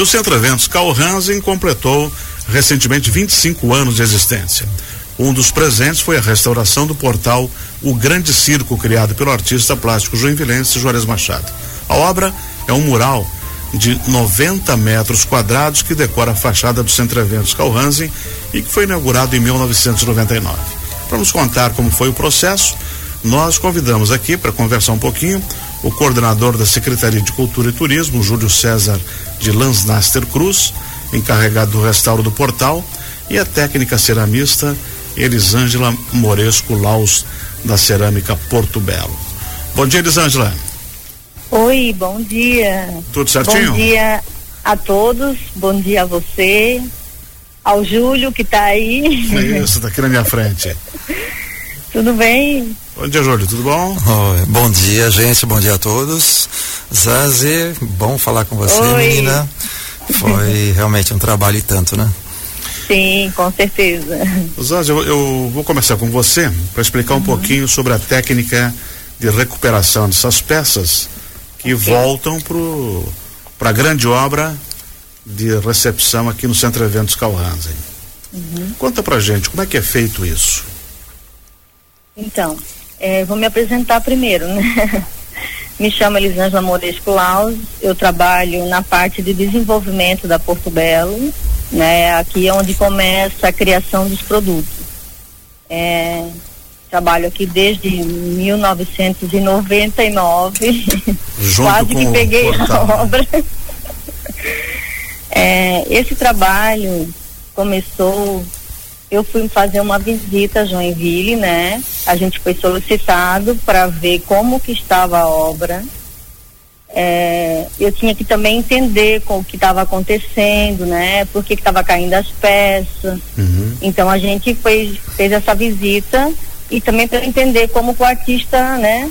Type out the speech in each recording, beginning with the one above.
O Centro Eventos Carl Hansen completou recentemente 25 anos de existência. Um dos presentes foi a restauração do portal O Grande Circo, criado pelo artista plástico joinvilense Juarez Machado. A obra é um mural de 90 metros quadrados que decora a fachada do Centro Eventos Carl Hansen e que foi inaugurado em 1999. Para nos contar como foi o processo, nós convidamos aqui para conversar um pouquinho o coordenador da Secretaria de Cultura e Turismo, Júlio César de Lansnaster Cruz, encarregado do restauro do portal, e a técnica ceramista Elisângela Moresco Laus, da Cerâmica Porto Belo. Bom dia, Elisângela. Oi, bom dia. Tudo certinho? Bom dia a todos, bom dia a você, ao Júlio que está aí. Isso, está aqui na minha frente. Tudo bem? Bom dia, Júlio, tudo bom? Oi, bom dia, gente, bom dia a todos. Zazi, bom falar com você, Oi. menina. Foi realmente um trabalho e tanto, né? Sim, com certeza. Zazi, eu, eu vou começar com você para explicar um pouquinho sobre a técnica de recuperação dessas peças que voltam para a grande obra de recepção aqui no Centro Eventos Calhansen. Conta pra gente como é que é feito isso. Então, eh, vou me apresentar primeiro, né? Me chamo Elisângela Moresco Laus, eu trabalho na parte de desenvolvimento da Porto Belo, né? Aqui é onde começa a criação dos produtos. É, trabalho aqui desde 1999, Junto quase que peguei a obra. É, esse trabalho começou eu fui fazer uma visita a Joinville, né? A gente foi solicitado para ver como que estava a obra. É, eu tinha que também entender com o que estava acontecendo, né? Por que estava caindo as peças. Uhum. Então a gente fez, fez essa visita e também para entender como que o artista, né?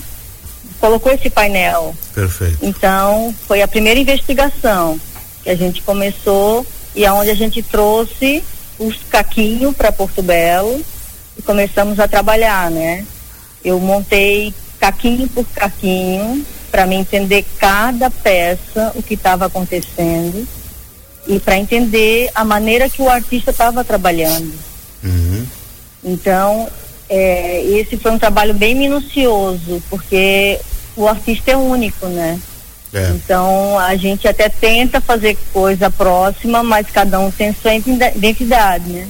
Colocou esse painel. Perfeito. Então, foi a primeira investigação que a gente começou e aonde a gente trouxe os caquinhos para Porto Belo e começamos a trabalhar, né? Eu montei caquinho por caquinho para me entender cada peça, o que estava acontecendo e para entender a maneira que o artista estava trabalhando. Uhum. Então, é, esse foi um trabalho bem minucioso, porque o artista é único, né? É. Então, a gente até tenta fazer coisa próxima, mas cada um tem sua identi- identidade, né?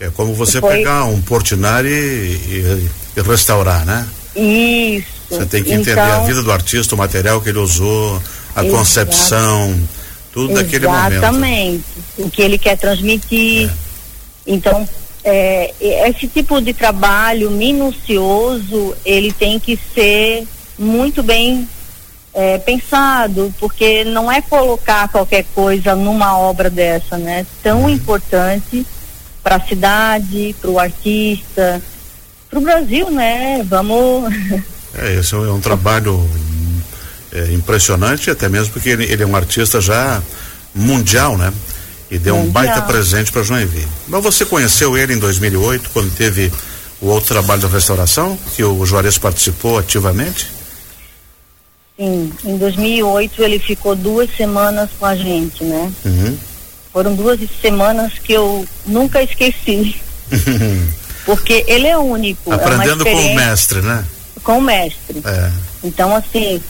É como você pegar um Portinari e, e- e restaurar, né? Isso. Você tem que entender então, a vida do artista, o material que ele usou, a Exato. concepção, tudo daquele momento. Exatamente. O que ele quer transmitir. É. Então, é, esse tipo de trabalho minucioso, ele tem que ser muito bem é, pensado, porque não é colocar qualquer coisa numa obra dessa, né? Tão importante para a cidade, para o artista, para o Brasil, né? Vamos. É, esse é um, é um trabalho é, impressionante, até mesmo porque ele, ele é um artista já mundial, né? E deu um Mundial. baita presente para Joinville. Mas você conheceu ele em 2008, quando teve o outro trabalho de restauração, que o Juarez participou ativamente? Sim, em 2008 ele ficou duas semanas com a gente, né? Uhum. Foram duas semanas que eu nunca esqueci, porque ele é único. é Aprendendo com o mestre, né? Com o mestre. É. Então, assim,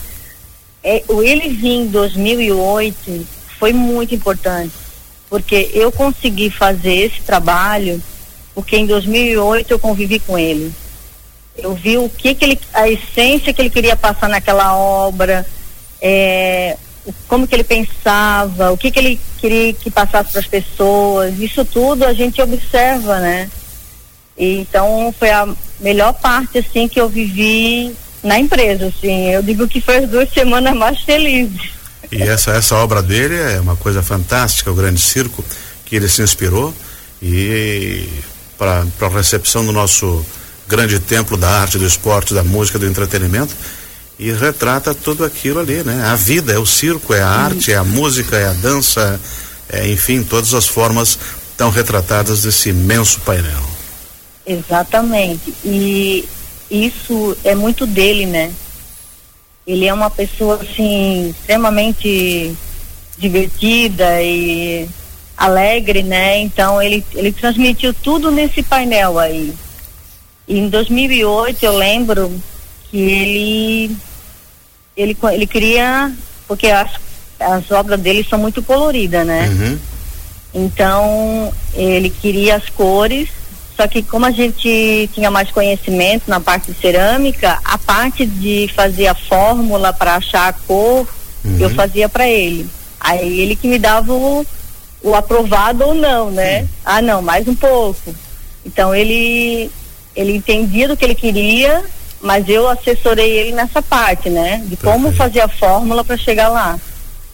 é, o ele vir em 2008 foi muito importante, porque eu consegui fazer esse trabalho, porque em 2008 eu convivi com ele. Eu vi o que que ele, a essência que ele queria passar naquela obra, é, como que ele pensava, o que que ele queria que passasse para as pessoas. Isso tudo a gente observa, né? E Então foi a melhor parte assim que eu vivi na empresa, assim. Eu digo que foi as duas semanas mais felizes. E essa, essa obra dele é uma coisa fantástica, o Grande Circo, que ele se inspirou e para a recepção do nosso grande templo da arte, do esporte, da música, do entretenimento e retrata tudo aquilo ali, né? A vida é o circo, é a arte, é a música, é a dança, é, enfim, todas as formas estão retratadas desse imenso painel. Exatamente. E isso é muito dele, né? Ele é uma pessoa assim extremamente divertida e alegre, né? Então ele ele transmitiu tudo nesse painel aí. Em 2008 eu lembro que ele ele ele queria porque as as obras dele são muito coloridas, né? Uhum. Então ele queria as cores só que como a gente tinha mais conhecimento na parte de cerâmica, a parte de fazer a fórmula para achar a cor, uhum. eu fazia para ele. Aí ele que me dava o, o aprovado ou não, né? Uhum. Ah, não, mais um pouco. Então ele ele entendia do que ele queria, mas eu assessorei ele nessa parte, né? De como fazer a fórmula para chegar lá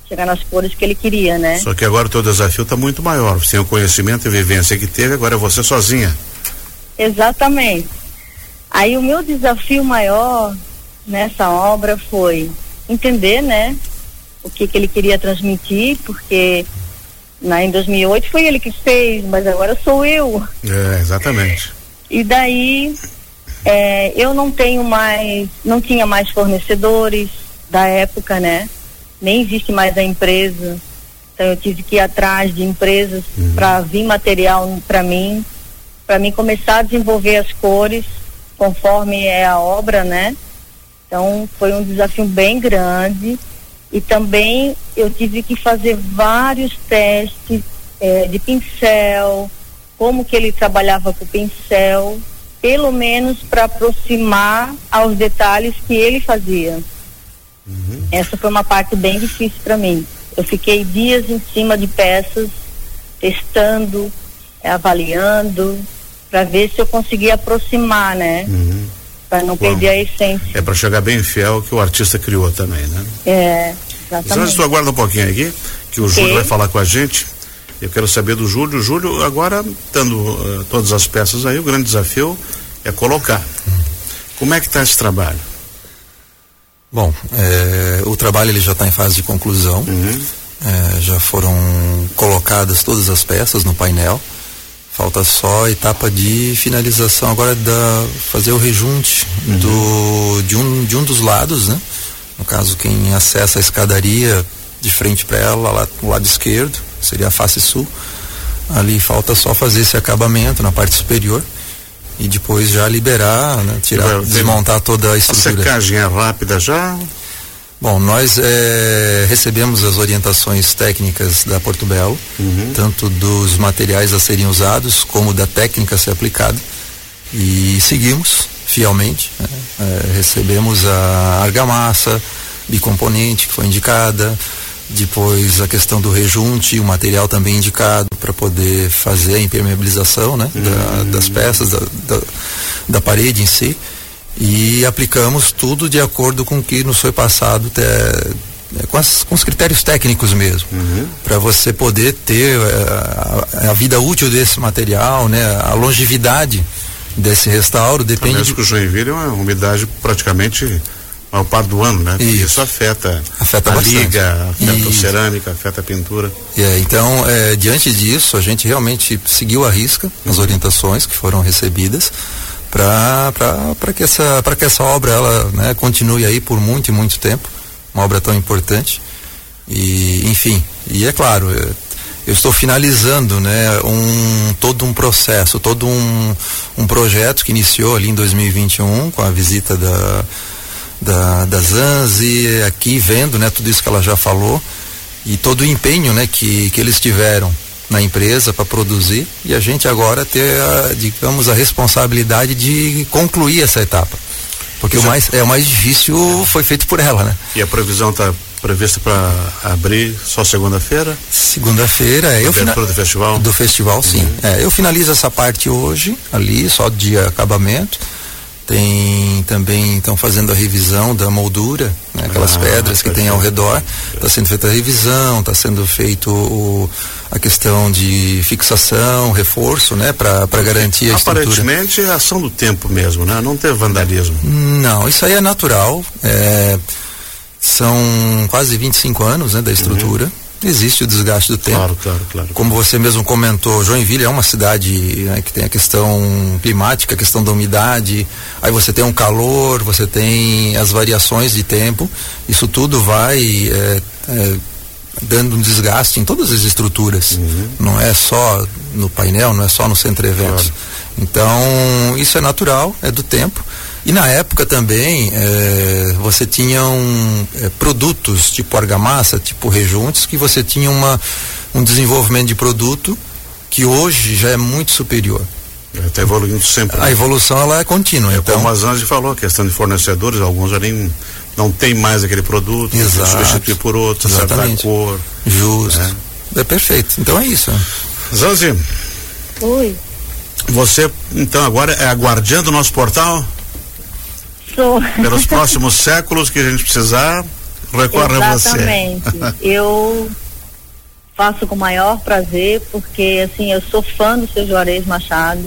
chegar nas cores que ele queria, né? Só que agora o teu desafio está muito maior. Tem o conhecimento e vivência que teve, agora é você sozinha. Exatamente. Aí o meu desafio maior nessa obra foi entender, né, o que que ele queria transmitir, porque na em 2008 foi ele que fez, mas agora sou eu. É, exatamente. E daí é, eu não tenho mais, não tinha mais fornecedores da época, né? Nem existe mais a empresa. Então eu tive que ir atrás de empresas uhum. para vir material para mim para mim começar a desenvolver as cores conforme é a obra, né? Então foi um desafio bem grande e também eu tive que fazer vários testes é, de pincel, como que ele trabalhava com o pincel, pelo menos para aproximar aos detalhes que ele fazia. Uhum. Essa foi uma parte bem difícil para mim. Eu fiquei dias em cima de peças, testando, avaliando, para ver se eu conseguia aproximar, né? Uhum. Para não Bom, perder a essência. É para chegar bem fiel que o artista criou também, né? É, exatamente. Então, aguarda um pouquinho aqui, que o okay. Júlio vai falar com a gente. Eu quero saber do Júlio. Júlio, agora, dando uh, todas as peças aí, o grande desafio é colocar. Como é que está esse trabalho? Bom, é, o trabalho ele já está em fase de conclusão. Uhum. É, já foram colocadas todas as peças no painel. Falta só a etapa de finalização agora da fazer o rejunte uhum. do de um de um dos lados, né? No caso quem acessa a escadaria de frente para ela, lá no lado esquerdo, seria a face sul. Ali falta só fazer esse acabamento na parte superior e depois já liberar, né? tirar, desmontar toda a estrutura. A secagem é rápida já? Bom, nós é, recebemos as orientações técnicas da Porto Belo, uhum. tanto dos materiais a serem usados como da técnica a ser aplicada e seguimos fielmente. Né? É, recebemos a argamassa bicomponente que foi indicada, depois a questão do rejunte, o material também indicado para poder fazer a impermeabilização né? Uhum. Da, das peças, da, da, da parede em si e aplicamos tudo de acordo com o que nos foi passado é, com, as, com, os critérios técnicos mesmo, uhum. para você poder ter é, a, a, vida útil desse material, né, a longevidade desse restauro depende. De... que o Joinville é uma umidade praticamente ao par do ano, né? Isso, Isso afeta, afeta a bastante. liga, afeta Isso. a cerâmica, afeta a pintura. É, então, é, diante disso, a gente realmente seguiu a risca as uhum. orientações que foram recebidas para que essa para que essa obra ela né, continue aí por muito e muito tempo uma obra tão importante e enfim e é claro eu, eu estou finalizando né um todo um processo todo um, um projeto que iniciou ali em 2021 com a visita da da, da Zanzi aqui vendo né tudo isso que ela já falou e todo o empenho né que que eles tiveram na empresa para produzir e a gente agora ter, a, digamos, a responsabilidade de concluir essa etapa. Porque o mais, é, o mais difícil foi feito por ela, né? E a previsão está prevista para abrir só segunda-feira? Segunda-feira, é. Eu fina... do festival? Do festival, sim. Uhum. É, eu finalizo essa parte hoje, ali, só de acabamento. Tem também, estão fazendo a revisão da moldura, né, aquelas ah, pedras que tem ao redor. Está sendo feita a revisão, está sendo feito o, a questão de fixação, reforço, né, para garantir a Aparentemente é ação do tempo mesmo, né? Não ter vandalismo. Não, isso aí é natural. É, são quase 25 anos né, da estrutura. Uhum existe o desgaste do tempo. Claro, claro, claro. Como você mesmo comentou, Joinville é uma cidade né, que tem a questão climática, a questão da umidade, aí você tem um calor, você tem as variações de tempo, isso tudo vai é, é, dando um desgaste em todas as estruturas. Uhum. Não é só no painel, não é só no centro eventos. Claro. Então, isso é natural, é do tempo. E na época também é, você tinha um, é, produtos tipo argamassa, tipo rejuntos, que você tinha uma, um desenvolvimento de produto que hoje já é muito superior. Está evoluindo sempre. A né? evolução ela é contínua. É então... Como a Zanzi falou, questão de fornecedores, alguns já nem não tem mais aquele produto, substituir por outro, certa cor. Justo. É. é perfeito. Então é isso. Zanzi. Oi. Você, então, agora é a guardiã do nosso portal? Sou. Pelos próximos séculos que a gente precisar, recorre a você. Exatamente. Eu faço com o maior prazer, porque assim, eu sou fã do seu Juarez Machado.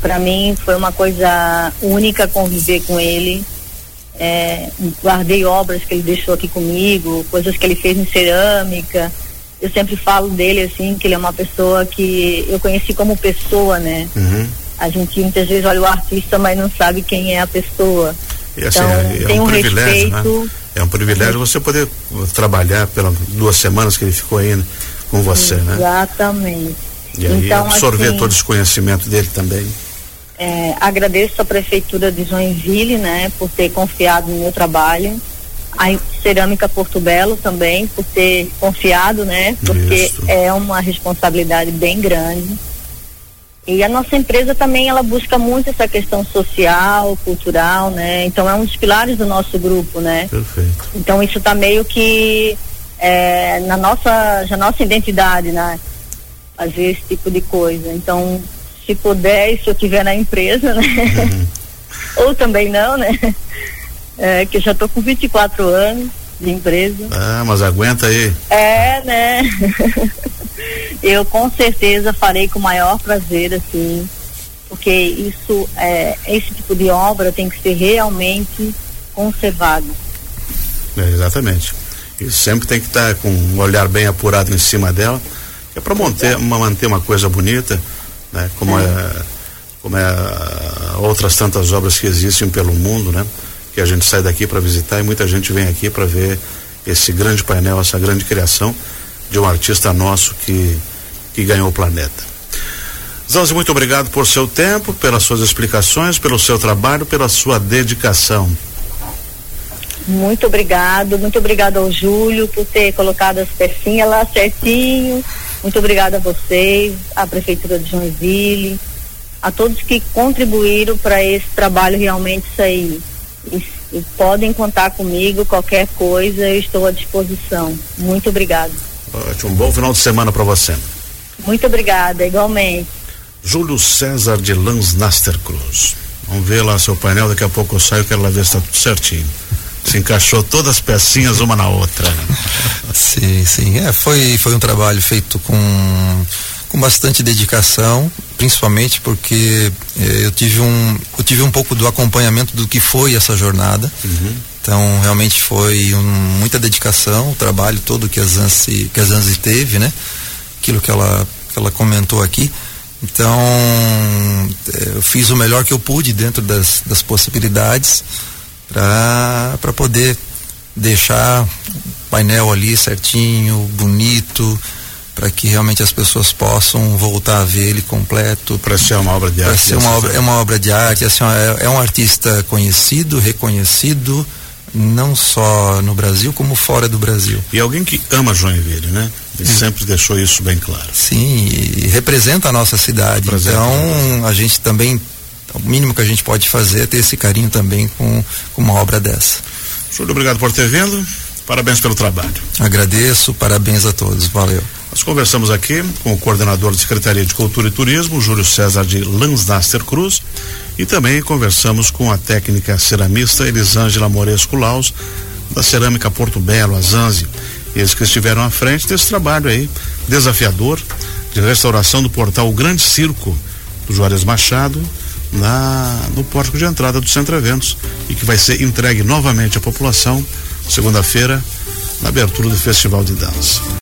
Para mim foi uma coisa única conviver com ele. É, guardei obras que ele deixou aqui comigo, coisas que ele fez em cerâmica. Eu sempre falo dele assim, que ele é uma pessoa que eu conheci como pessoa, né? Uhum. A gente muitas vezes olha o artista, mas não sabe quem é a pessoa. E, assim, então, é, é um, um privilégio, né? respeito. Né? É um privilégio você poder trabalhar pelas duas semanas que ele ficou aí, né? com você, né? Exatamente. E aí então, absorver assim, todo esse conhecimento dele também. É, agradeço a prefeitura de Joinville, né, por ter confiado no meu trabalho. A Cerâmica Porto Belo também, por ter confiado, né, porque Isso. é uma responsabilidade bem grande. E a nossa empresa também ela busca muito essa questão social, cultural, né? Então é um dos pilares do nosso grupo, né? Perfeito. Então isso está meio que é, na nossa, já nossa identidade, né? Fazer esse tipo de coisa. Então, se puder, se eu tiver na empresa, né? Uhum. Ou também não, né? É, que eu já estou com 24 anos de empresa. Ah, mas aguenta aí. É, né? eu com certeza farei com o maior prazer, assim, porque isso, é, esse tipo de obra tem que ser realmente conservado. É, exatamente. E sempre tem que estar tá com um olhar bem apurado em cima dela, que é para manter, uma, manter uma coisa bonita, né? Como é, é como é outras tantas obras que existem pelo mundo, né? Que a gente sai daqui para visitar e muita gente vem aqui para ver esse grande painel, essa grande criação de um artista nosso que que ganhou o planeta. Zanzi, muito obrigado por seu tempo, pelas suas explicações, pelo seu trabalho, pela sua dedicação. Muito obrigado, muito obrigado ao Júlio por ter colocado as pecinhas lá certinho. Muito obrigado a vocês, à Prefeitura de Joinville, a todos que contribuíram para esse trabalho realmente sair. E, e podem contar comigo, qualquer coisa, eu estou à disposição. Muito obrigado. Ótimo, um bom final de semana para você. Muito obrigada, igualmente. Júlio César de Lans Naster Cruz. Vamos ver lá seu painel, daqui a pouco eu saio, quero lá ver se está tudo certinho se encaixou todas as pecinhas uma na outra. Sim, sim. É, foi, foi um trabalho feito com, com bastante dedicação, principalmente porque eh, eu tive um eu tive um pouco do acompanhamento do que foi essa jornada. Uhum. Então realmente foi um, muita dedicação, o trabalho todo que a Zanzi, que a Zanzi teve, né? Aquilo que ela, que ela comentou aqui. Então eh, eu fiz o melhor que eu pude dentro das, das possibilidades para poder deixar o painel ali certinho, bonito, para que realmente as pessoas possam voltar a ver ele completo. Para ser uma obra de arte. Ser uma obra, é uma obra de arte, assim, é, é um artista conhecido, reconhecido, não só no Brasil, como fora do Brasil. E alguém que ama Joinville, né? Ele sempre deixou isso bem claro. Sim, e representa a nossa cidade. Representa então, a gente também o mínimo que a gente pode fazer é ter esse carinho também com, com uma obra dessa. Júlio, obrigado por ter vindo. Parabéns pelo trabalho. Agradeço, parabéns a todos. Valeu. Nós conversamos aqui com o coordenador da Secretaria de Cultura e Turismo, Júlio César de Lansdaster Cruz, e também conversamos com a técnica ceramista Elisângela Moresco Laus, da Cerâmica Porto Belo, a Zanzi. Eles que estiveram à frente desse trabalho aí, desafiador, de restauração do portal Grande Circo do Juarez Machado, na no pórtico de entrada do Centro Eventos e que vai ser entregue novamente à população segunda-feira na abertura do Festival de Dança.